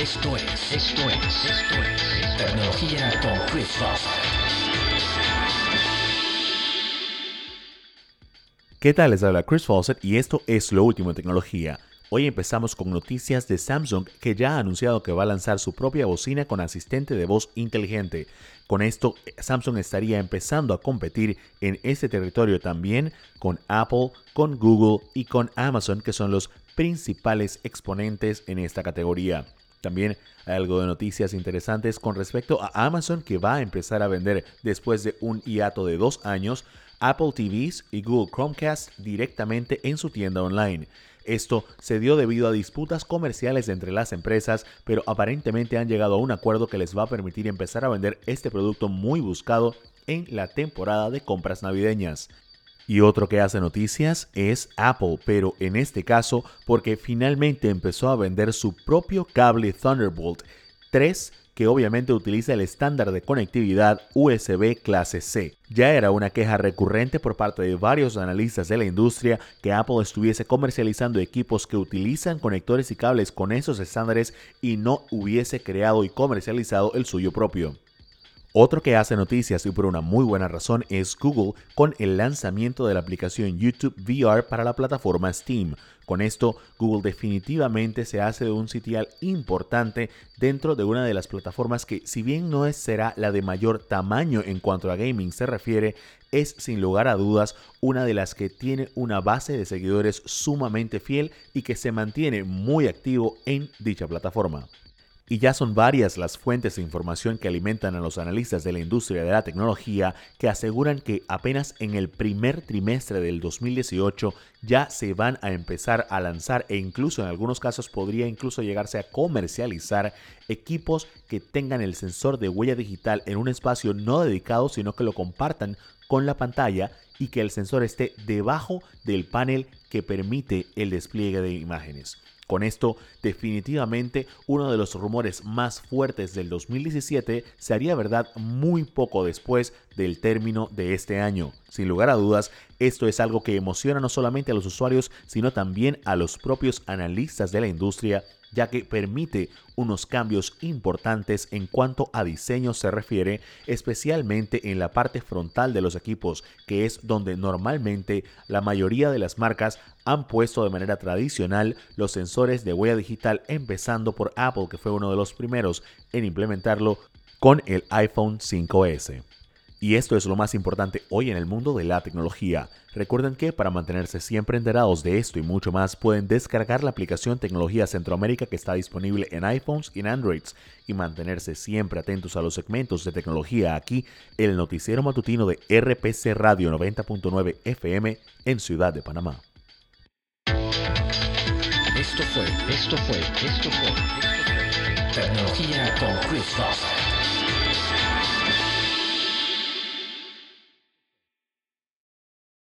esto es, esto es, esto es Tecnología con Chris Foster. ¿Qué tal? Les habla Chris Fawcett y esto es lo último en tecnología. Hoy empezamos con noticias de Samsung que ya ha anunciado que va a lanzar su propia bocina con asistente de voz inteligente. Con esto, Samsung estaría empezando a competir en este territorio también con Apple, con Google y con Amazon, que son los principales exponentes en esta categoría. También hay algo de noticias interesantes con respecto a Amazon que va a empezar a vender después de un hiato de dos años Apple TVs y Google Chromecast directamente en su tienda online. Esto se dio debido a disputas comerciales entre las empresas, pero aparentemente han llegado a un acuerdo que les va a permitir empezar a vender este producto muy buscado en la temporada de compras navideñas. Y otro que hace noticias es Apple, pero en este caso porque finalmente empezó a vender su propio cable Thunderbolt 3 que obviamente utiliza el estándar de conectividad USB clase C. Ya era una queja recurrente por parte de varios analistas de la industria que Apple estuviese comercializando equipos que utilizan conectores y cables con esos estándares y no hubiese creado y comercializado el suyo propio. Otro que hace noticias y por una muy buena razón es Google con el lanzamiento de la aplicación YouTube VR para la plataforma Steam. Con esto, Google definitivamente se hace de un sitial importante dentro de una de las plataformas que, si bien no será la de mayor tamaño en cuanto a gaming se refiere, es sin lugar a dudas una de las que tiene una base de seguidores sumamente fiel y que se mantiene muy activo en dicha plataforma. Y ya son varias las fuentes de información que alimentan a los analistas de la industria de la tecnología que aseguran que apenas en el primer trimestre del 2018 ya se van a empezar a lanzar e incluso en algunos casos podría incluso llegarse a comercializar equipos que tengan el sensor de huella digital en un espacio no dedicado sino que lo compartan con la pantalla y que el sensor esté debajo del panel que permite el despliegue de imágenes. Con esto, definitivamente uno de los rumores más fuertes del 2017 se haría verdad muy poco después del término de este año. Sin lugar a dudas, esto es algo que emociona no solamente a los usuarios, sino también a los propios analistas de la industria ya que permite unos cambios importantes en cuanto a diseño se refiere, especialmente en la parte frontal de los equipos, que es donde normalmente la mayoría de las marcas han puesto de manera tradicional los sensores de huella digital, empezando por Apple, que fue uno de los primeros en implementarlo con el iPhone 5S. Y esto es lo más importante hoy en el mundo de la tecnología. Recuerden que para mantenerse siempre enterados de esto y mucho más pueden descargar la aplicación Tecnología Centroamérica que está disponible en iPhones y en Androids y mantenerse siempre atentos a los segmentos de tecnología aquí, el noticiero matutino de RPC Radio 90.9 FM en Ciudad de Panamá. Esto fue, esto fue, esto fue, Tecnología con Chris.